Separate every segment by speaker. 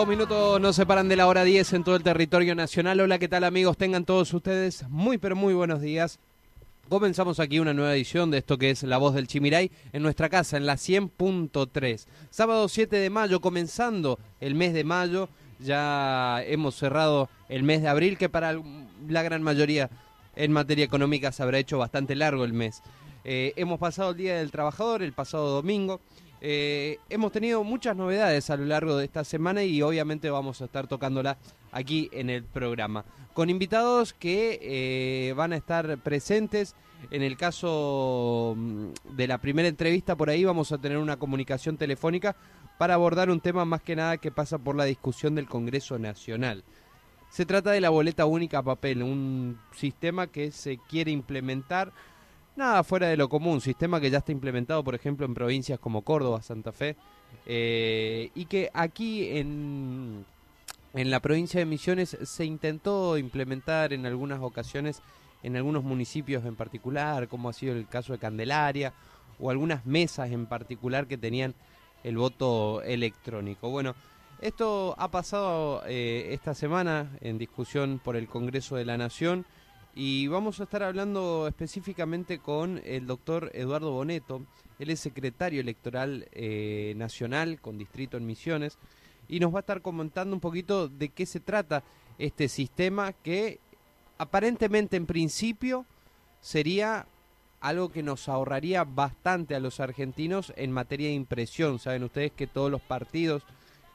Speaker 1: Dos minutos nos separan de la hora 10 en todo el territorio nacional. Hola, ¿qué tal amigos? Tengan todos ustedes muy pero muy buenos días. Comenzamos aquí una nueva edición de esto que es La Voz del Chimiray en nuestra casa, en la 100.3. Sábado 7 de mayo, comenzando el mes de mayo. Ya hemos cerrado el mes de abril, que para la gran mayoría en materia económica se habrá hecho bastante largo el mes. Eh, hemos pasado el Día del Trabajador el pasado domingo. Eh, hemos tenido muchas novedades a lo largo de esta semana y obviamente vamos a estar tocándola aquí en el programa. Con invitados que eh, van a estar presentes. En el caso mm, de la primera entrevista por ahí vamos a tener una comunicación telefónica para abordar un tema más que nada que pasa por la discusión del Congreso Nacional. Se trata de la boleta única a papel, un sistema que se quiere implementar nada fuera de lo común, sistema que ya está implementado, por ejemplo, en provincias como Córdoba, Santa Fe, eh, y que aquí en, en la provincia de Misiones se intentó implementar en algunas ocasiones en algunos municipios en particular, como ha sido el caso de Candelaria, o algunas mesas en particular que tenían el voto electrónico. Bueno, esto ha pasado eh, esta semana en discusión por el Congreso de la Nación y vamos a estar hablando específicamente con el doctor Eduardo Boneto. Él es secretario electoral eh, nacional con distrito en Misiones y nos va a estar comentando un poquito de qué se trata este sistema que aparentemente en principio sería algo que nos ahorraría bastante a los argentinos en materia de impresión. Saben ustedes que todos los partidos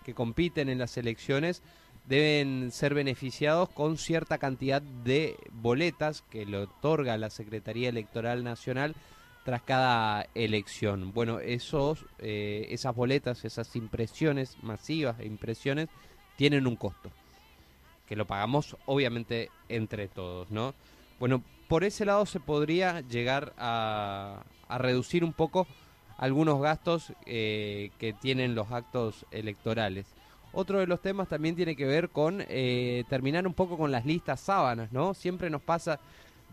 Speaker 1: que compiten en las elecciones deben ser beneficiados con cierta cantidad de boletas que le otorga la Secretaría Electoral Nacional tras cada elección. Bueno, esos, eh, esas boletas, esas impresiones masivas e impresiones tienen un costo que lo pagamos obviamente entre todos, ¿no? Bueno, por ese lado se podría llegar a, a reducir un poco algunos gastos eh, que tienen los actos electorales. Otro de los temas también tiene que ver con eh, terminar un poco con las listas sábanas, ¿no? Siempre nos pasa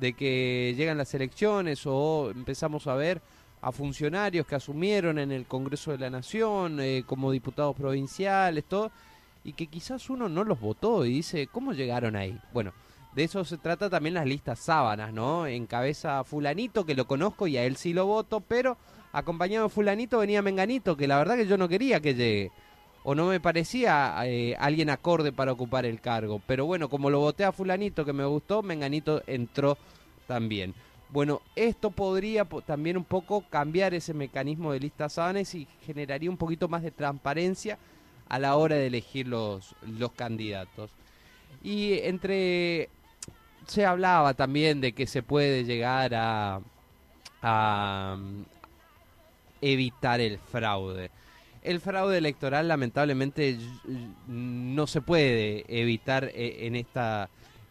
Speaker 1: de que llegan las elecciones o empezamos a ver a funcionarios que asumieron en el Congreso de la Nación eh, como diputados provinciales, todo, y que quizás uno no los votó y dice, ¿cómo llegaron ahí? Bueno, de eso se trata también las listas sábanas, ¿no? Encabeza a fulanito, que lo conozco y a él sí lo voto, pero acompañado de fulanito venía Menganito, que la verdad que yo no quería que llegue. O no me parecía eh, alguien acorde para ocupar el cargo. Pero bueno, como lo voté a fulanito que me gustó, Menganito entró también. Bueno, esto podría po- también un poco cambiar ese mecanismo de listas sábanas y generaría un poquito más de transparencia a la hora de elegir los, los candidatos. Y entre se hablaba también de que se puede llegar a, a mm, evitar el fraude. El fraude electoral lamentablemente no se puede evitar eh, en esta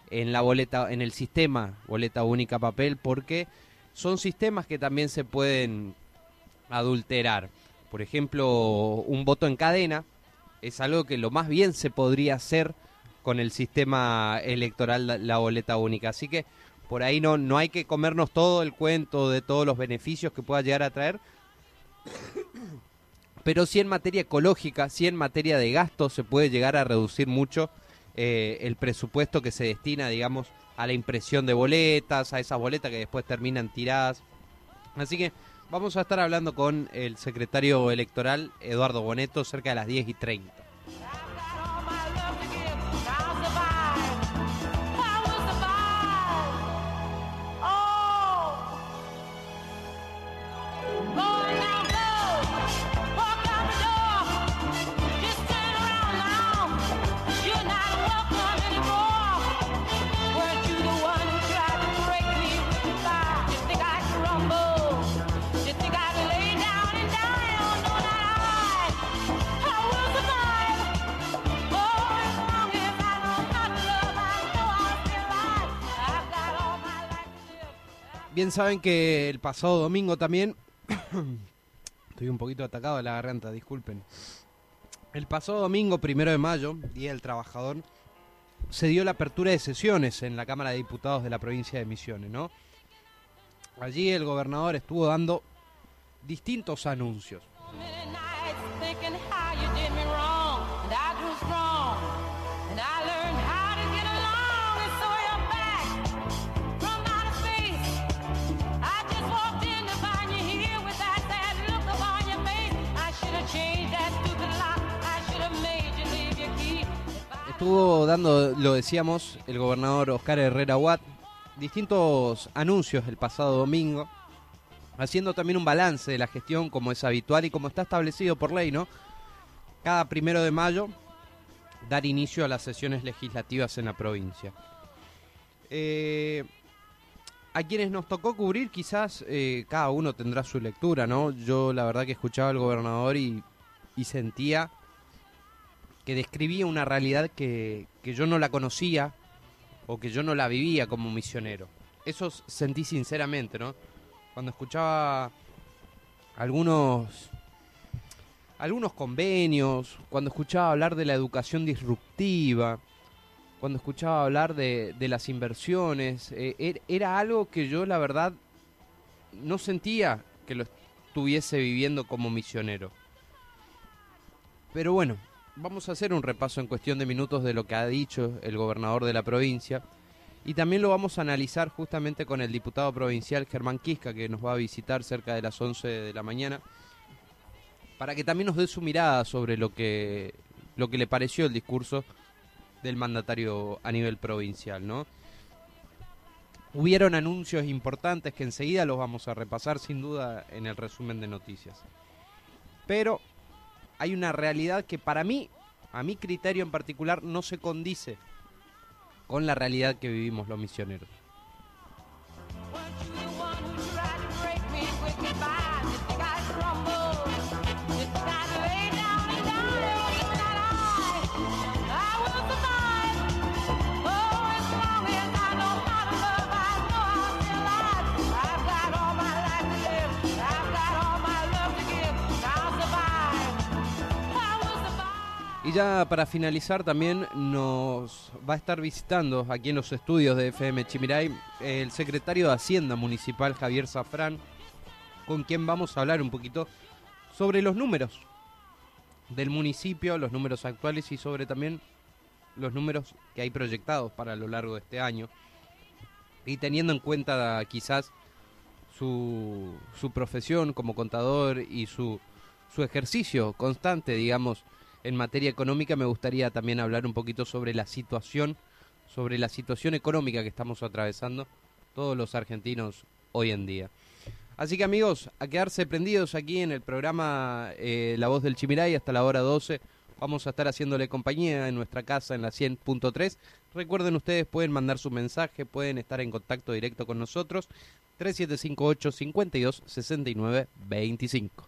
Speaker 1: en la boleta en el sistema boleta única papel porque son sistemas que también se pueden adulterar. Por ejemplo, un voto en cadena es algo que lo más bien se podría hacer con el sistema electoral la, la boleta única. Así que por ahí no, no hay que comernos todo el cuento de todos los beneficios que pueda llegar a traer. Pero sí en materia ecológica, sí en materia de gasto se puede llegar a reducir mucho eh, el presupuesto que se destina, digamos, a la impresión de boletas, a esas boletas que después terminan tiradas. Así que vamos a estar hablando con el secretario electoral, Eduardo Boneto, cerca de las 10 y 30. Bien saben que el pasado domingo también... Estoy un poquito atacado de la garganta, disculpen. El pasado domingo, primero de mayo, Día del Trabajador, se dio la apertura de sesiones en la Cámara de Diputados de la provincia de Misiones, ¿no? Allí el gobernador estuvo dando distintos anuncios. Estuvo dando, lo decíamos, el gobernador Oscar Herrera Watt, distintos anuncios el pasado domingo, haciendo también un balance de la gestión como es habitual y como está establecido por ley, ¿no? Cada primero de mayo dar inicio a las sesiones legislativas en la provincia. Eh, a quienes nos tocó cubrir, quizás eh, cada uno tendrá su lectura, ¿no? Yo la verdad que escuchaba al gobernador y, y sentía que describía una realidad que, que yo no la conocía o que yo no la vivía como misionero. Eso sentí sinceramente, ¿no? Cuando escuchaba algunos algunos convenios, cuando escuchaba hablar de la educación disruptiva, cuando escuchaba hablar de, de las inversiones, eh, er- era algo que yo la verdad no sentía que lo estuviese viviendo como misionero. Pero bueno, vamos a hacer un repaso en cuestión de minutos de lo que ha dicho el gobernador de la provincia y también lo vamos a analizar justamente con el diputado provincial Germán Quisca que nos va a visitar cerca de las 11 de la mañana para que también nos dé su mirada sobre lo que lo que le pareció el discurso del mandatario a nivel provincial, ¿no? Hubieron anuncios importantes que enseguida los vamos a repasar sin duda en el resumen de noticias. Pero hay una realidad que para mí, a mi criterio en particular, no se condice con la realidad que vivimos los misioneros. Y ya para finalizar también nos va a estar visitando aquí en los estudios de FM Chimiray el secretario de Hacienda Municipal Javier Zafrán, con quien vamos a hablar un poquito sobre los números del municipio, los números actuales y sobre también los números que hay proyectados para lo largo de este año. Y teniendo en cuenta quizás su, su profesión como contador y su, su ejercicio constante, digamos, en materia económica, me gustaría también hablar un poquito sobre la situación, sobre la situación económica que estamos atravesando todos los argentinos hoy en día. Así que amigos, a quedarse prendidos aquí en el programa eh, La Voz del Chimiray hasta la hora 12 Vamos a estar haciéndole compañía en nuestra casa en la 100.3. Recuerden ustedes, pueden mandar su mensaje, pueden estar en contacto directo con nosotros. 3758 52 69 25.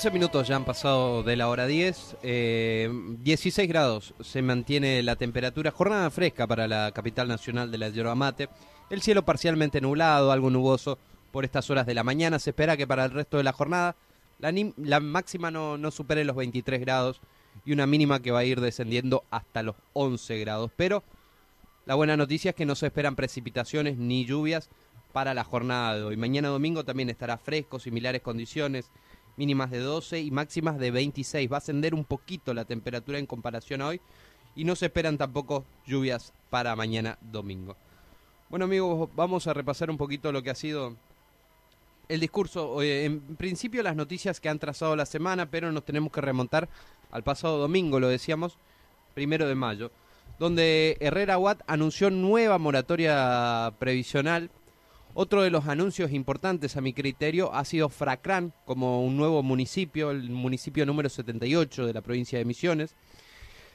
Speaker 1: 11 minutos ya han pasado de la hora 10. eh, 16 grados se mantiene la temperatura. Jornada fresca para la capital nacional de la yerba mate. El cielo parcialmente nublado, algo nuboso por estas horas de la mañana. Se espera que para el resto de la jornada la, la máxima no, no supere los 23 grados y una mínima que va a ir descendiendo hasta los 11 grados. Pero la buena noticia es que no se esperan precipitaciones ni lluvias para la jornada de hoy. Mañana domingo también estará fresco, similares condiciones, mínimas de 12 y máximas de 26. Va a ascender un poquito la temperatura en comparación a hoy y no se esperan tampoco lluvias para mañana domingo. Bueno amigos, vamos a repasar un poquito lo que ha sido el discurso. eh, en principio las noticias que han trazado la semana, pero nos tenemos que remontar al pasado domingo, lo decíamos, primero de mayo, donde Herrera Watt anunció nueva moratoria previsional. Otro de los anuncios importantes a mi criterio ha sido Fracran como un nuevo municipio, el municipio número 78 de la provincia de Misiones.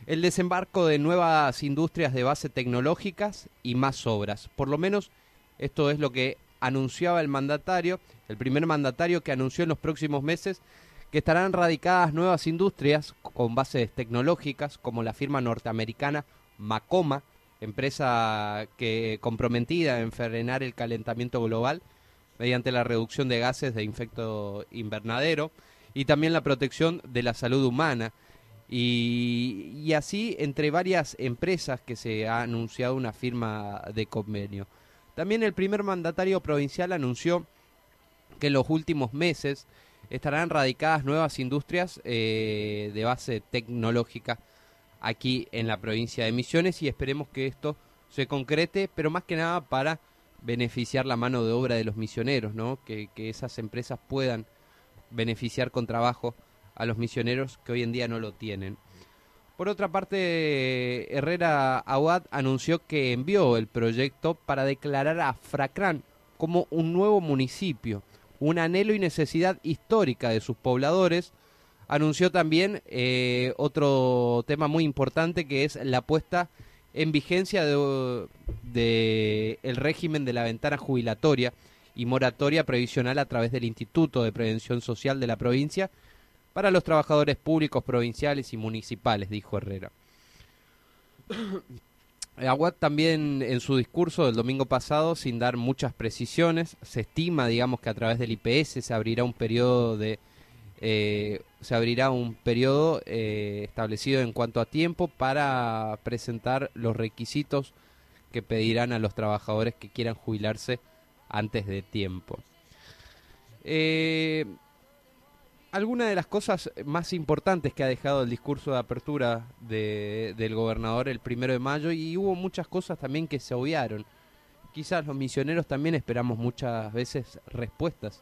Speaker 1: El desembarco de nuevas industrias de base tecnológicas y más obras. Por lo menos esto es lo que anunciaba el mandatario, el primer mandatario que anunció en los próximos meses que estarán radicadas nuevas industrias con bases tecnológicas como la firma norteamericana Macoma, empresa que comprometida en frenar el calentamiento global mediante la reducción de gases de efecto invernadero y también la protección de la salud humana. Y, así entre varias empresas que se ha anunciado una firma de convenio. También el primer mandatario provincial anunció que en los últimos meses estarán radicadas nuevas industrias eh, de base tecnológica aquí en la provincia de Misiones y esperemos que esto se concrete, pero más que nada para beneficiar la mano de obra de los misioneros, ¿no? Que, que esas empresas puedan beneficiar con trabajo a los misioneros que hoy en día no lo tienen. Por otra parte, Herrera Aguad anunció que envió el proyecto para declarar a Fracrán como un nuevo municipio, un anhelo y necesidad histórica de sus pobladores. Anunció también eh, otro tema muy importante que es la puesta en vigencia de, el régimen de la ventana jubilatoria y moratoria previsional a través del Instituto de Prevención Social de la provincia para los trabajadores públicos provinciales y municipales, dijo Herrera. Aguad también en su discurso del domingo pasado, sin dar muchas precisiones, se estima, digamos, que a través del IPS se abrirá un periodo de eh, se abrirá un periodo eh, establecido en cuanto a tiempo para presentar los requisitos que pedirán a los trabajadores que quieran jubilarse antes de tiempo. Eh, alguna de las cosas más importantes que ha dejado el discurso de apertura de, del gobernador el primero de mayo y hubo muchas cosas también que se obviaron. Quizás los misioneros también esperamos muchas veces respuestas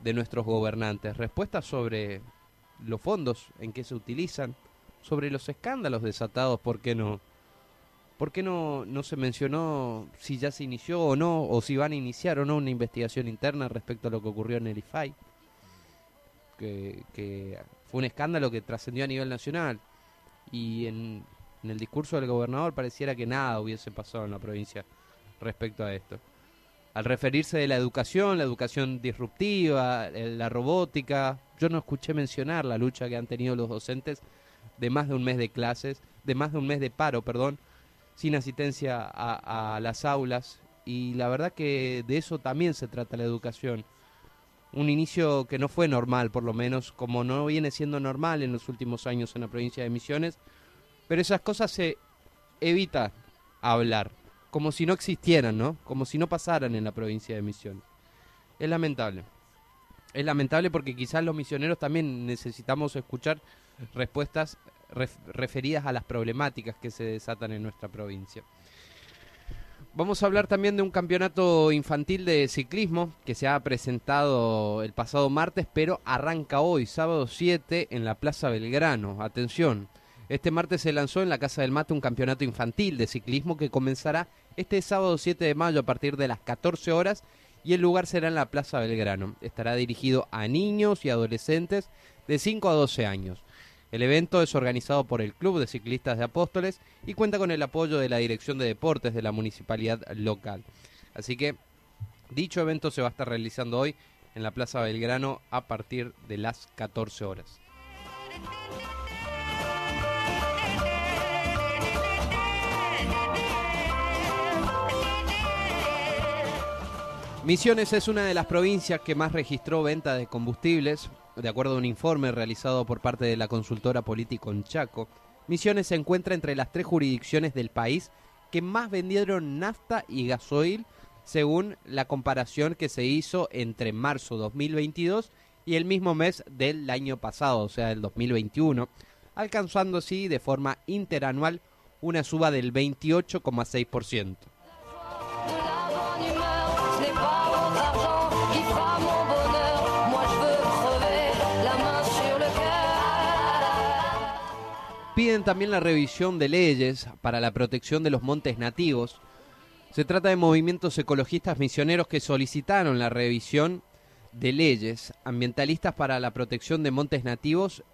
Speaker 1: de nuestros gobernantes, respuestas sobre los fondos en que se utilizan, sobre los escándalos desatados, ¿por qué no? ¿Por qué no, no se mencionó si ya se inició o no, o si van a iniciar o no una investigación interna respecto a lo que ocurrió en el IFAI? Que, fue un escándalo que trascendió a nivel nacional. Y en, en el discurso del gobernador pareciera que nada hubiese pasado en la provincia respecto a esto. Al referirse de la educación, la educación disruptiva, la robótica, yo no escuché mencionar la lucha que han tenido los docentes de más de un mes de clases, de más de un mes de paro, perdón, sin asistencia a, a las aulas. Y la verdad que de eso también se trata la educación. Un inicio que no fue normal, por lo menos, como no viene siendo normal en los últimos años en la provincia de Misiones, pero esas cosas se evita hablar, como si no existieran, ¿no? Como si no pasaran en la provincia de Misiones. Es lamentable. Es lamentable porque quizás los misioneros también necesitamos escuchar respuestas ref- referidas a las problemáticas que se desatan en nuestra provincia. Vamos a hablar también de un campeonato infantil de ciclismo que se ha presentado el pasado martes, pero arranca hoy, sábado 7, en la Plaza Belgrano. Atención, este martes se lanzó en la Casa del Mate un campeonato infantil de ciclismo que comenzará este sábado 7 de mayo a partir de las 14 horas y el lugar será en la Plaza Belgrano. Estará dirigido a niños y adolescentes de 5 a 12 años. El evento es organizado por el Club de Ciclistas de Apóstoles y cuenta con el apoyo de la Dirección de Deportes de la municipalidad local. Así que dicho evento se va a estar realizando hoy en la Plaza Belgrano a partir de las 14 horas. Misiones es una de las provincias que más registró venta de combustibles, de acuerdo a un informe realizado por parte de la consultora Político en Chaco. Misiones se encuentra entre las tres jurisdicciones del país que más vendieron nafta y gasoil, según la comparación que se hizo entre marzo 2022 y el mismo mes del año pasado, o sea, el 2021, alcanzando así de forma interanual una suba del 28,6%. Piden también la revisión de leyes para la protección de los montes nativos. Se trata de movimientos ecologistas misioneros que solicitaron la revisión de leyes ambientalistas para la protección de montes nativos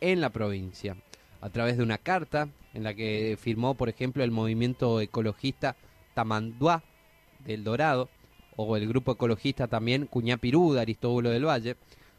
Speaker 1: en la provincia, a través de una carta en la que firmó, por ejemplo, el movimiento ecologista Tamanduá del Dorado, o el grupo ecologista también Cuñapirú de Aristóbulo del Valle,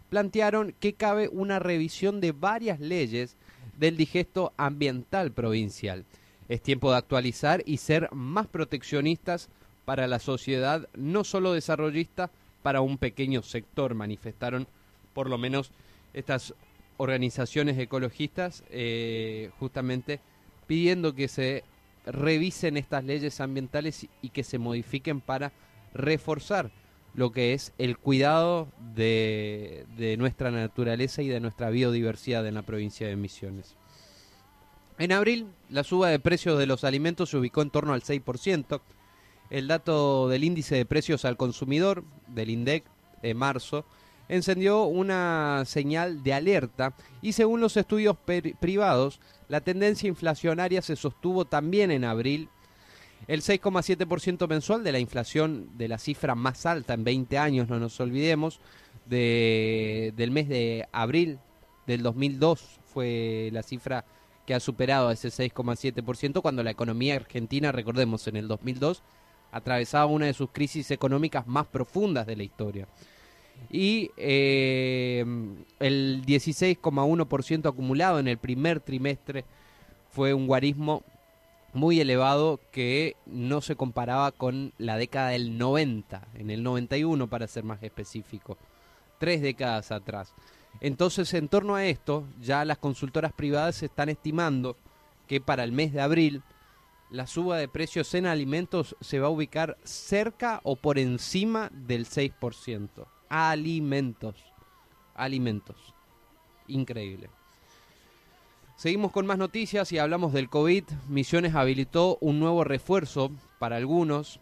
Speaker 1: plantearon que cabe una revisión de varias leyes del digesto ambiental provincial. Es tiempo de actualizar y ser más proteccionistas para la sociedad, no solo desarrollista, para un pequeño sector, manifestaron por lo menos estas organizaciones ecologistas, eh, justamente pidiendo que se revisen estas leyes ambientales y que se modifiquen para reforzar lo que es el cuidado de, de nuestra naturaleza y de nuestra biodiversidad en la provincia de Misiones. En abril, la suba de precios de los alimentos se ubicó en torno al 6%. El dato del índice de precios al consumidor, del INDEC, de marzo, encendió una señal de alerta y según los estudios privados, la tendencia inflacionaria se sostuvo también en abril. El 6,7% mensual de la inflación de la cifra más alta en 20 años, no nos olvidemos, de, del mes de abril del 2002 fue la cifra que ha superado ese 6,7% cuando la economía argentina, recordemos, en el 2002 atravesaba una de sus crisis económicas más profundas de la historia. Y eh, el 16,1% acumulado en el primer trimestre fue un guarismo muy elevado que no se comparaba con la década del 90, en el 91 para ser más específico, tres décadas atrás. Entonces, en torno a esto, ya las consultoras privadas están estimando que para el mes de abril la suba de precios en alimentos se va a ubicar cerca o por encima del 6%. Alimentos. Alimentos. Increíble. Seguimos con más noticias y hablamos del COVID. Misiones habilitó un nuevo refuerzo para algunos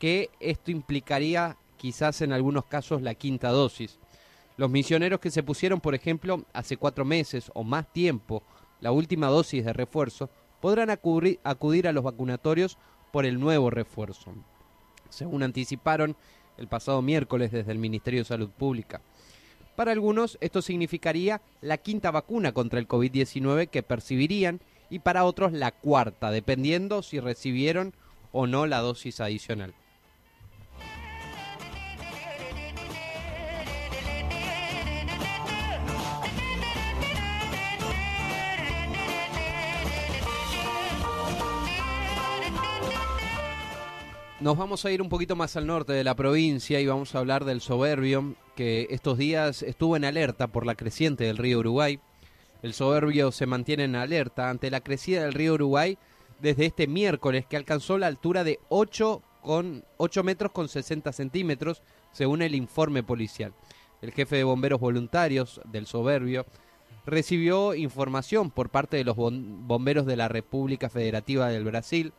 Speaker 1: que esto implicaría quizás en algunos casos la quinta dosis. Los misioneros que se pusieron, por ejemplo, hace cuatro meses o más tiempo la última dosis de refuerzo, podrán acudir, acudir a los vacunatorios por el nuevo refuerzo, según anticiparon el pasado miércoles desde el Ministerio de Salud Pública. Para algunos esto significaría la quinta vacuna contra el COVID-19 que percibirían y para otros la cuarta, dependiendo si recibieron o no la dosis adicional. Nos vamos a ir un poquito más al norte de la provincia y vamos a hablar del soberbio que estos días estuvo en alerta por la creciente del río Uruguay. El soberbio se mantiene en alerta ante la crecida del río Uruguay desde este miércoles que alcanzó la altura de 8, con, 8 metros con 60 centímetros según el informe policial. El jefe de bomberos voluntarios del soberbio recibió información por parte de los bomberos de la República Federativa del Brasil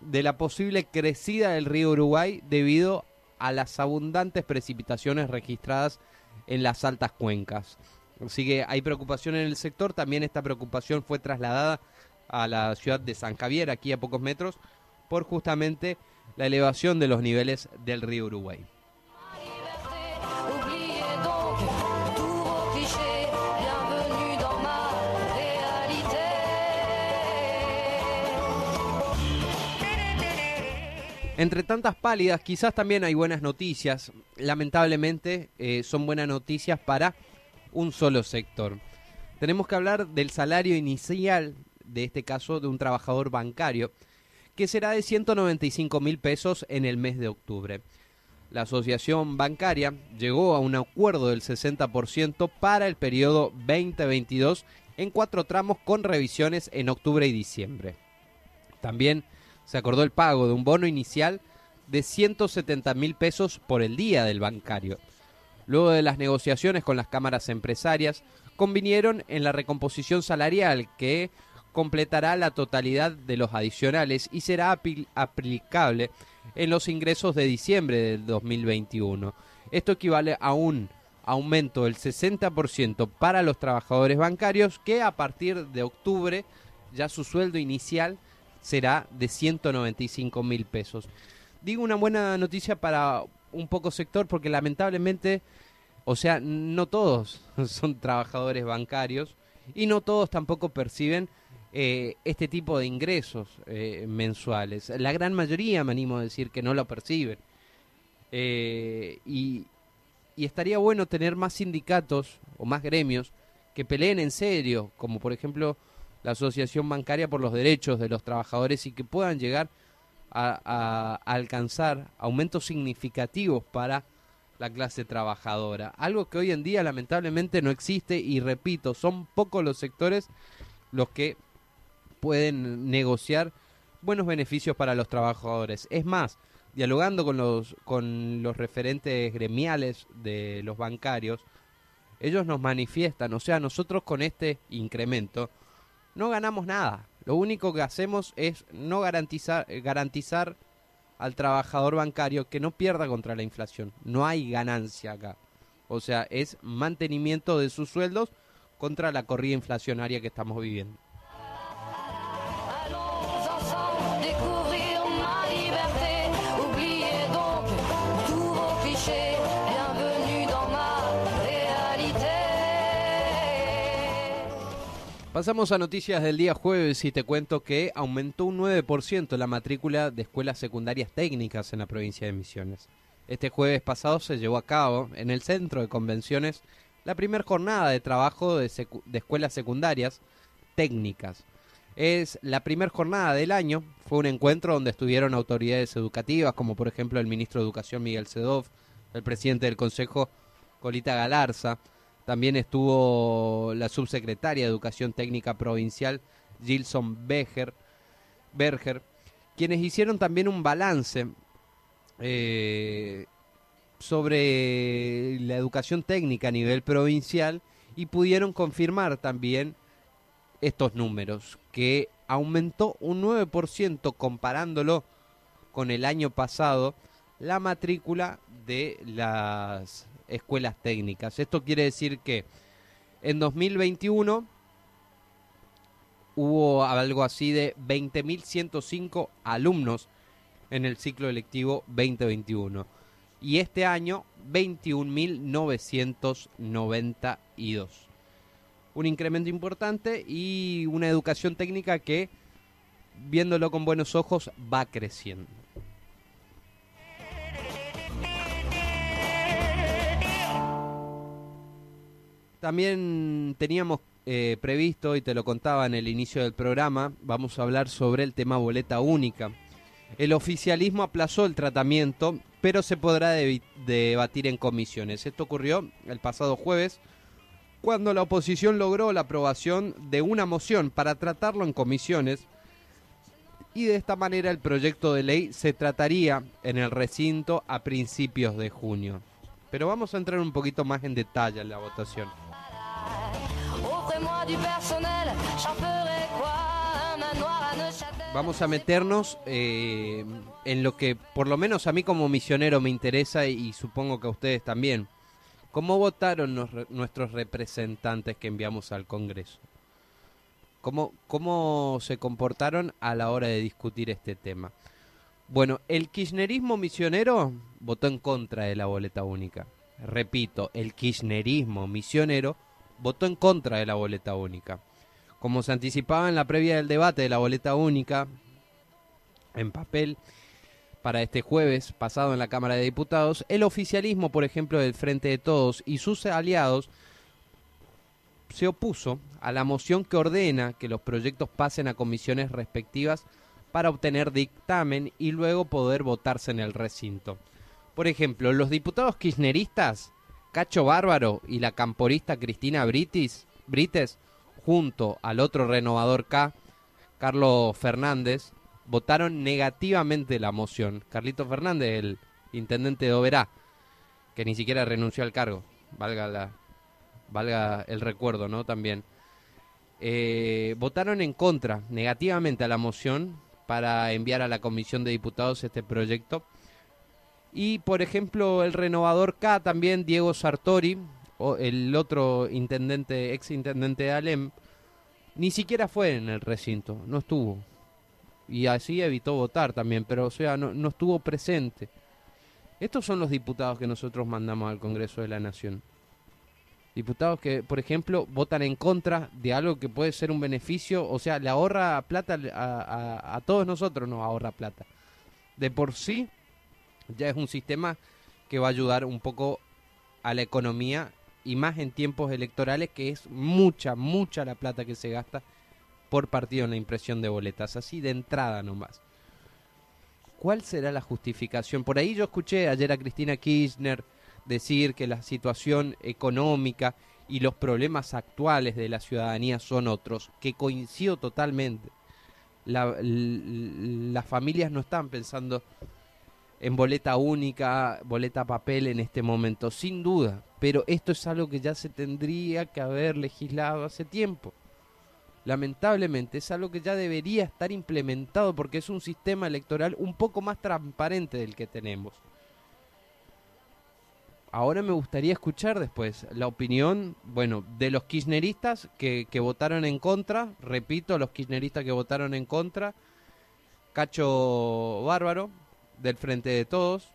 Speaker 1: de la posible crecida del río Uruguay debido a las abundantes precipitaciones registradas en las altas cuencas. Así que hay preocupación en el sector, también esta preocupación fue trasladada a la ciudad de San Javier, aquí a pocos metros, por justamente la elevación de los niveles del río Uruguay. Entre tantas pálidas, quizás también hay buenas noticias. Lamentablemente eh, son buenas noticias para un solo sector. Tenemos que hablar del salario inicial, de este caso, de un trabajador bancario, que será de 195 mil pesos en el mes de octubre. La asociación bancaria llegó a un acuerdo del 60% para el periodo 2022 en cuatro tramos con revisiones en octubre y diciembre. También se acordó el pago de un bono inicial de 170 mil pesos por el día del bancario. Luego de las negociaciones con las cámaras empresarias, convinieron en la recomposición salarial que completará la totalidad de los adicionales y será aplicable en los ingresos de diciembre del 2021. Esto equivale a un aumento del 60% para los trabajadores bancarios que a partir de octubre ya su sueldo inicial será de 195 mil pesos. Digo una buena noticia para un poco sector porque lamentablemente, o sea, no todos son trabajadores bancarios y no todos tampoco perciben eh, este tipo de ingresos eh, mensuales. La gran mayoría, me animo a decir, que no lo perciben. Eh, y, y estaría bueno tener más sindicatos o más gremios que peleen en serio, como por ejemplo la Asociación Bancaria por los Derechos de los Trabajadores y que puedan llegar a, alcanzar aumentos significativos para la clase trabajadora. Algo que hoy en día lamentablemente no existe y repito, son pocos los sectores los que pueden negociar buenos beneficios para los trabajadores. Es más, dialogando con los, con los referentes gremiales de los bancarios, ellos nos manifiestan, o sea, nosotros con este incremento, no ganamos nada. Lo único que hacemos es no garantizar, eh, garantizar al trabajador bancario que no pierda contra la inflación. No hay ganancia acá. O sea, es mantenimiento de sus sueldos contra la corrida inflacionaria que estamos viviendo. Pasamos a noticias del día jueves y te cuento que aumentó un 9% la matrícula de escuelas secundarias técnicas en la provincia de Misiones. Este jueves pasado se llevó a cabo en el centro de convenciones la primera jornada de trabajo de, escuelas secundarias técnicas. Es la primera jornada del año, fue un encuentro donde estuvieron autoridades educativas como por ejemplo el ministro de Educación Miguel Sedov, el presidente del Consejo Colita Galarza, también estuvo la subsecretaria de Educación Técnica Provincial, Gilson Berger, quienes hicieron también un balance eh, sobre la educación técnica a nivel provincial y pudieron confirmar también estos números, que aumentó un 9% comparándolo con el año pasado la matrícula de las escuelas técnicas. Esto quiere decir que en 2021 hubo algo así de 20.105 alumnos en el ciclo electivo 2021. y este año 21.992. Un incremento importante y una educación técnica que, viéndolo con buenos ojos, va creciendo. También teníamos eh, previsto, y te lo contaba en el inicio del programa, vamos a hablar sobre el tema boleta única. El oficialismo aplazó el tratamiento, pero se podrá debatir en comisiones. Esto ocurrió el pasado jueves, cuando la oposición logró la aprobación de una moción para tratarlo en comisiones, y de esta manera el proyecto de ley se trataría en el recinto a principios de junio. Pero vamos a entrar un poquito más en detalle en la votación. Vamos a meternos eh, en lo que por lo menos a mí como misionero me interesa y, supongo que a ustedes también. ¿Cómo votaron nuestros representantes que enviamos al Congreso? ¿Cómo, ¿Cómo se comportaron a la hora de discutir este tema? Bueno, el kirchnerismo misionero votó en contra de la boleta única. Repito, el kirchnerismo misionero votó en contra de la boleta única. Como se anticipaba en la previa del debate de la boleta única en papel para este jueves pasado en la Cámara de Diputados, el oficialismo, por ejemplo, del Frente de Todos y sus aliados se opuso a la moción que ordena que los proyectos pasen a comisiones respectivas para obtener dictamen y luego poder votarse en el recinto. Por ejemplo, los diputados kirchneristas Cacho Bárbaro y la camporista Cristina Britis, Brites, junto al otro renovador K, Carlos Fernández, votaron negativamente la moción. Carlito Fernández, el intendente de Oberá, que ni siquiera renunció al cargo, valga, la, valga el recuerdo, ¿no? También. Eh, votaron en contra, negativamente a la moción, para enviar a la Comisión de Diputados este proyecto. Y, por ejemplo, el renovador K también, Diego Sartori, o el otro intendente, ex intendente de Alem, ni siquiera fue en el recinto, no estuvo. Y así evitó votar también, pero o sea, no, no estuvo presente. Estos son los diputados que nosotros mandamos al Congreso de la Nación. Diputados que, por ejemplo, votan en contra de algo que puede ser un beneficio, o sea, le ahorra plata a, a- todos nosotros, nos ahorra plata. De por sí, ya es un sistema que va a ayudar un poco a la economía y más en tiempos electorales, que es mucha, mucha la plata que se gasta por partido en la impresión de boletas, así de entrada nomás. ¿Cuál será la justificación? Por ahí yo escuché ayer a Cristina Kirchner decir que la situación económica y los problemas actuales de la ciudadanía son otros, que coincido totalmente. Las familias no están pensando en boleta única, boleta papel en este momento, sin duda, pero esto es algo que ya se tendría que haber legislado hace tiempo. Lamentablemente es algo que ya debería estar implementado porque es un sistema electoral un poco más transparente del que tenemos. Ahora me gustaría escuchar después la opinión, bueno, de los kirchneristas que, que votaron en contra, repito, los kirchneristas que votaron en contra, Cacho Bárbaro, del Frente de Todos,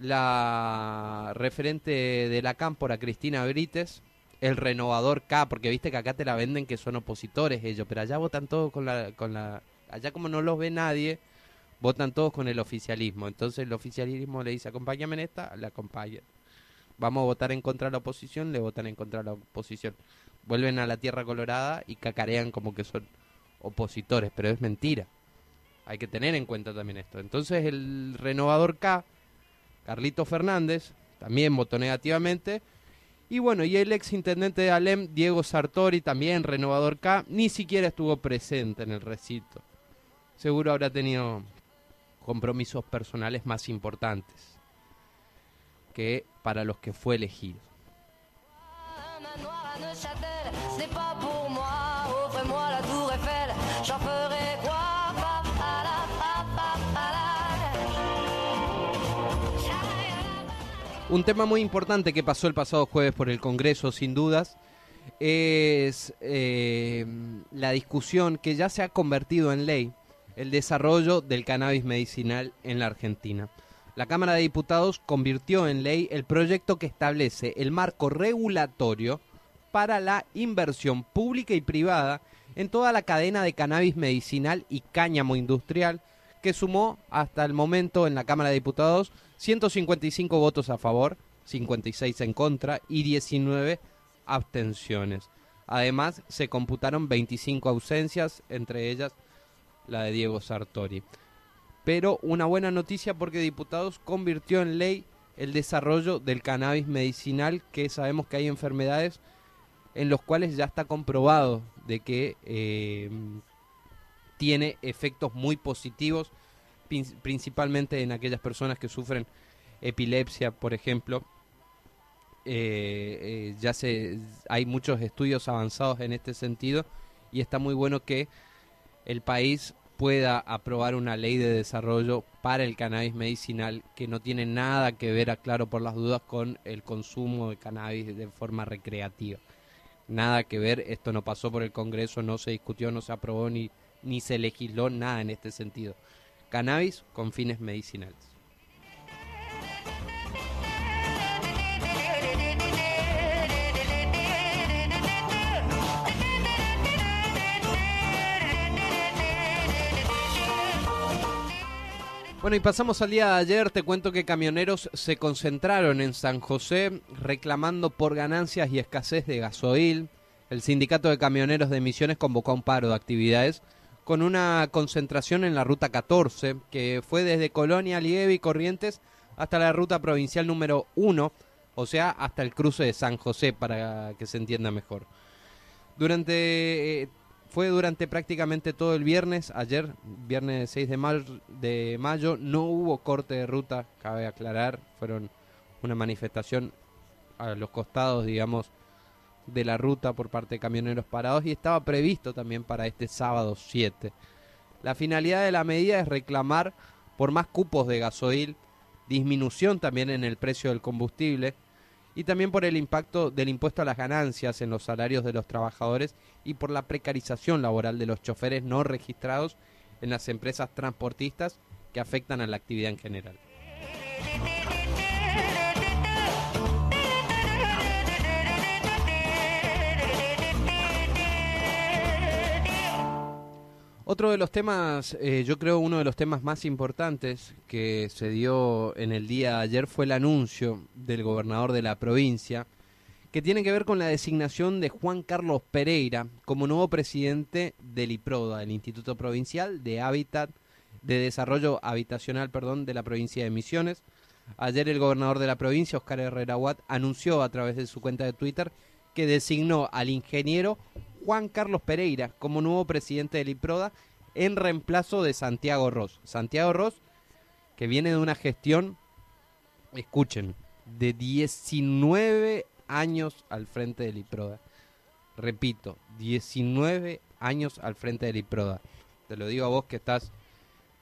Speaker 1: la referente de la Cámpora, Cristina Brites, el renovador K, porque viste que acá te la venden que son opositores ellos, pero allá votan todos con la, con la, allá como no los ve nadie, votan todos con el oficialismo. Entonces el oficialismo le dice, acompáñame en esta, la acompañan. Vamos a votar en contra de la oposición, le votan en contra de la oposición. Vuelven a la tierra colorada y cacarean como que son opositores, pero es mentira. Hay que tener en cuenta también esto. Entonces el renovador K, Carlito Fernández, también votó negativamente. Y bueno, y el ex intendente de Alem, Diego Sartori, también renovador K, ni siquiera estuvo presente en el recinto. Seguro habrá tenido compromisos personales más importantes que para los que fue elegido.
Speaker 2: Un
Speaker 1: tema muy importante que pasó el pasado jueves por el Congreso, sin dudas, es eh, la discusión que ya se ha convertido en ley, el desarrollo del cannabis medicinal en la Argentina. La Cámara de Diputados convirtió en ley el proyecto que establece el marco regulatorio para la inversión pública y privada en toda la cadena de cannabis medicinal y cáñamo industrial, que sumó hasta el momento en la Cámara de Diputados 155 votos a favor, 56 en contra y 19 abstenciones. Además, se computaron 25 ausencias, entre ellas la de Diego Sartori. Pero una buena noticia porque Diputados convirtió en ley el desarrollo del cannabis medicinal, que sabemos que hay enfermedades en los cuales ya está comprobado de que eh, tiene efectos muy positivos, principalmente en aquellas personas que sufren epilepsia, por ejemplo. Eh, eh, ya se hay muchos estudios avanzados en este sentido y está muy bueno que el país pueda aprobar una ley de desarrollo para el cannabis medicinal que no tiene nada que ver, aclaro por las dudas, con el consumo de cannabis de forma recreativa. Nada que ver, esto no pasó por el Congreso, no se discutió, no se aprobó ni, ni se legisló nada en este sentido. Cannabis con fines medicinales. Bueno, y pasamos al día de ayer. Te cuento que camioneros se concentraron en San José reclamando por ganancias y escasez de gasoil. El sindicato de camioneros de Misiones convocó a un paro de actividades con una concentración en la ruta 14, que fue desde Colonia, Lieve y Corrientes hasta la ruta provincial número 1, o sea, hasta el cruce de San José, para que se entienda mejor. Durante eh, fue durante prácticamente todo el viernes. Ayer, viernes 6 de, mayo, de mayo, no hubo corte de ruta, cabe aclarar. Fueron una manifestación a los costados, digamos, de la ruta por parte de camioneros parados y estaba previsto también para este sábado 7. La finalidad de la medida es reclamar por más cupos de gasoil, disminución también en el precio del combustible, y también por el impacto del impuesto a las ganancias en los salarios de los trabajadores y por la precarización laboral de los choferes no registrados en las empresas transportistas que afectan a la actividad en general. Otro de los temas, eh, yo creo uno de los temas más importantes que se dio en el día de ayer fue el anuncio del gobernador de la provincia, que tiene que ver con la designación de Juan Carlos Pereira como nuevo presidente del IPRODA, el Instituto Provincial de Hábitat, de Desarrollo Habitacional, perdón, de la provincia de Misiones. Ayer el gobernador de la provincia, Oscar Herrera Watt, anunció a través de su cuenta de Twitter que designó al ingeniero Juan Carlos Pereira como nuevo presidente del IPRODA en reemplazo de Santiago Ross. Santiago Ross, que viene de una gestión, escuchen, de 19 años al frente del IPRODA. Repito, 19 años al frente del IPRODA. Te lo digo a vos que estás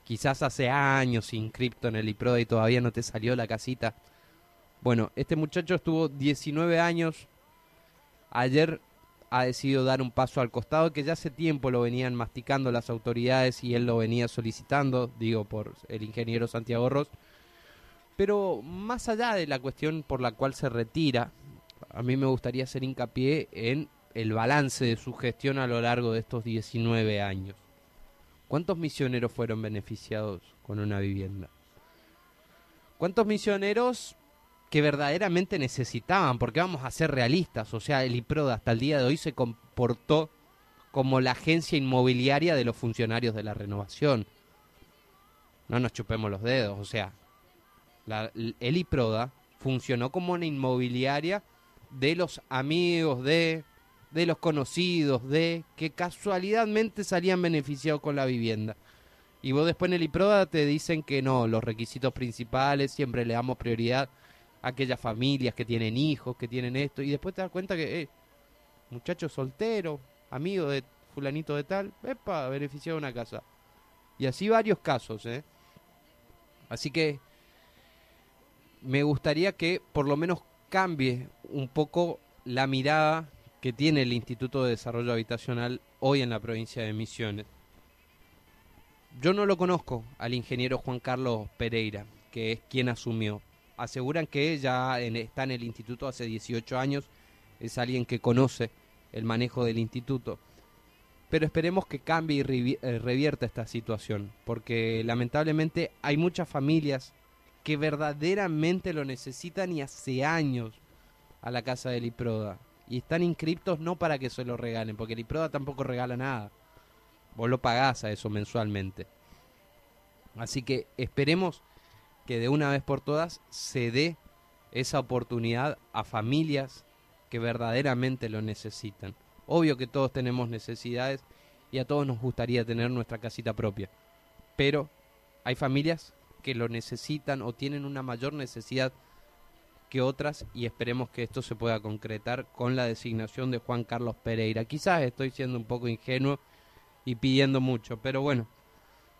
Speaker 1: quizás hace años inscripto en el IPRODA y todavía no te salió la casita. Bueno, este muchacho estuvo 19 años. Ayer ha decidido dar un paso al costado que ya hace tiempo lo venían masticando las autoridades y él lo venía solicitando, digo por el ingeniero Santiago Ross. Pero más allá de la cuestión por la cual se retira, a mí me gustaría hacer hincapié en el balance de su gestión a lo largo de estos 19 años. ¿Cuántos misioneros fueron beneficiados con una vivienda? ¿Cuántos misioneros que verdaderamente necesitaban, porque vamos a ser realistas, o sea, el IPROD hasta el día de hoy se comportó como la agencia inmobiliaria de los funcionarios de la renovación. No nos chupemos los dedos, o sea, el IPRODA funcionó como una inmobiliaria de los amigos de, de los conocidos de, que casualidadmente salían beneficiados con la vivienda. Y vos después en el IPRODA te dicen que no, los requisitos principales siempre le damos prioridad aquellas familias que tienen hijos, que tienen esto, y después te das cuenta que, eh, muchacho soltero, amigo de fulanito de tal, epa, beneficiado una casa. Y así varios casos, ¿eh? Así que me gustaría que por lo menos cambie un poco la mirada que tiene el Instituto de Desarrollo Habitacional hoy en la provincia de Misiones. Yo no lo conozco al ingeniero Juan Carlos Pereira, que es quien asumió. Aseguran que ya en- está en el instituto hace 18 años, es alguien que conoce el manejo del instituto. Pero esperemos que cambie y eh, revierta esta situación, porque lamentablemente hay muchas familias que verdaderamente lo necesitan y hace años a la casa del IPRODA. Y están inscriptos no para que se lo regalen, porque el IPRODA tampoco regala nada. Vos lo pagás a eso mensualmente. Así que esperemos que de una vez por todas se dé esa oportunidad a familias que verdaderamente lo necesitan. Obvio que todos tenemos necesidades y a todos nos gustaría tener nuestra casita propia. Pero hay familias que lo necesitan o tienen una mayor necesidad que otras y esperemos que esto se pueda concretar con la designación de Juan Carlos Pereira. Quizás estoy siendo un poco ingenuo y pidiendo mucho, pero bueno,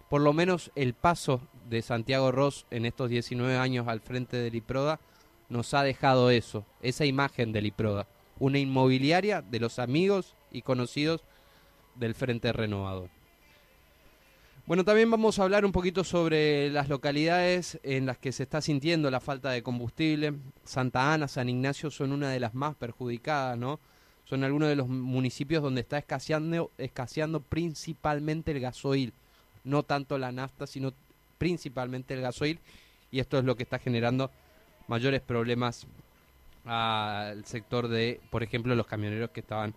Speaker 1: por lo menos el paso de Santiago Ross en estos 19 años al frente del IPRODA nos ha dejado eso, esa imagen del IPRODA, una inmobiliaria de los amigos y conocidos del Frente Renovador. Bueno, también vamos a hablar un poquito sobre las localidades en las que se está sintiendo la falta de combustible. Santa Ana, San Ignacio son una de las más perjudicadas, ¿no? Son algunos de los municipios donde está escaseando, escaseando principalmente el gasoil, no tanto la nafta, sino principalmente el gasoil, y esto es lo que está generando mayores problemas al sector de, por ejemplo, los camioneros que estaban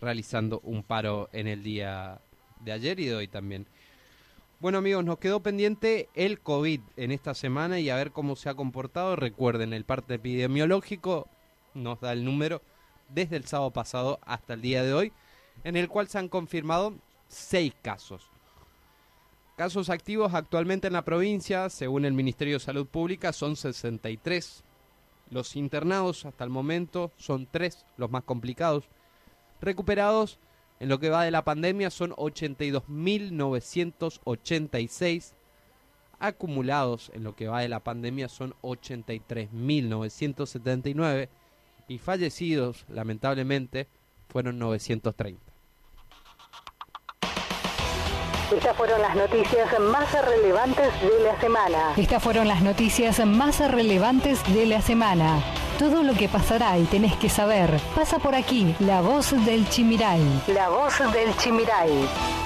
Speaker 1: realizando un paro en el día de ayer y de hoy también. Bueno amigos, nos quedó pendiente el COVID en esta semana y a ver cómo se ha comportado. Recuerden, el parte epidemiológico nos da el número desde el sábado pasado hasta el día de hoy, en el cual se han confirmado seis casos. Casos activos actualmente en la provincia, según el Ministerio de Salud Pública, son 63. Los internados hasta el momento son tres, los más complicados. Recuperados en lo que va de la pandemia son 82.986. Acumulados en lo que va de la pandemia son 83.979. Y fallecidos, lamentablemente, fueron 930.
Speaker 3: Estas fueron las noticias más relevantes de la semana.
Speaker 4: Estas fueron las noticias más relevantes de la semana. Todo lo que pasará y tenés que saber pasa por aquí, la voz del Chimiray.
Speaker 3: La voz del Chimiray.